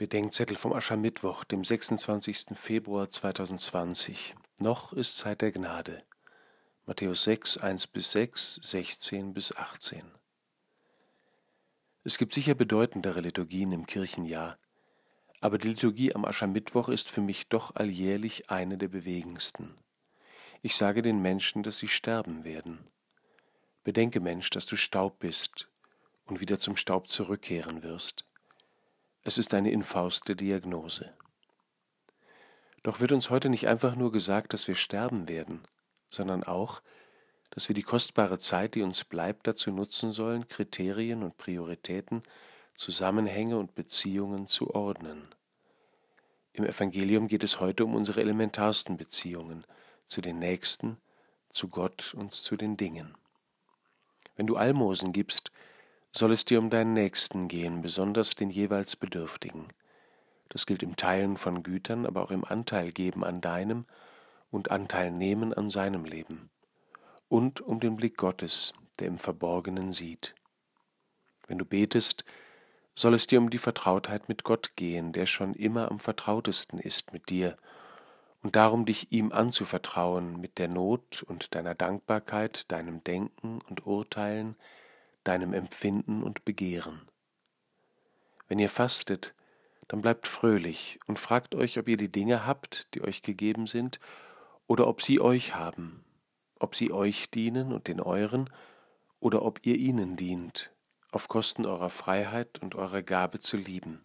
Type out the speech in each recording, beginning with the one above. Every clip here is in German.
Bedenkzettel vom Aschermittwoch, dem 26. Februar 2020. Noch ist Zeit der Gnade. Matthäus 6, 1 bis 6, 16 bis 18. Es gibt sicher bedeutendere Liturgien im Kirchenjahr, aber die Liturgie am Aschermittwoch ist für mich doch alljährlich eine der bewegendsten. Ich sage den Menschen, dass sie sterben werden. Bedenke, Mensch, dass du Staub bist und wieder zum Staub zurückkehren wirst. Es ist eine infauste Diagnose. Doch wird uns heute nicht einfach nur gesagt, dass wir sterben werden, sondern auch, dass wir die kostbare Zeit, die uns bleibt, dazu nutzen sollen, Kriterien und Prioritäten, Zusammenhänge und Beziehungen zu ordnen. Im Evangelium geht es heute um unsere elementarsten Beziehungen zu den Nächsten, zu Gott und zu den Dingen. Wenn du Almosen gibst, soll es dir um deinen Nächsten gehen, besonders den jeweils Bedürftigen. Das gilt im Teilen von Gütern, aber auch im Anteil geben an deinem und Anteil nehmen an seinem Leben. Und um den Blick Gottes, der im Verborgenen sieht. Wenn du betest, soll es dir um die Vertrautheit mit Gott gehen, der schon immer am vertrautesten ist mit dir, und darum dich ihm anzuvertrauen mit der Not und deiner Dankbarkeit, deinem Denken und Urteilen, deinem Empfinden und Begehren. Wenn ihr fastet, dann bleibt fröhlich und fragt euch, ob ihr die Dinge habt, die euch gegeben sind, oder ob sie euch haben, ob sie euch dienen und den euren, oder ob ihr ihnen dient, auf Kosten eurer Freiheit und eurer Gabe zu lieben.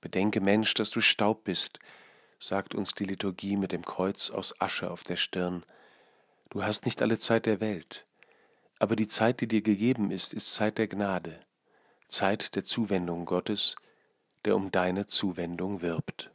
Bedenke, Mensch, dass du Staub bist, sagt uns die Liturgie mit dem Kreuz aus Asche auf der Stirn. Du hast nicht alle Zeit der Welt. Aber die Zeit, die dir gegeben ist, ist Zeit der Gnade, Zeit der Zuwendung Gottes, der um deine Zuwendung wirbt.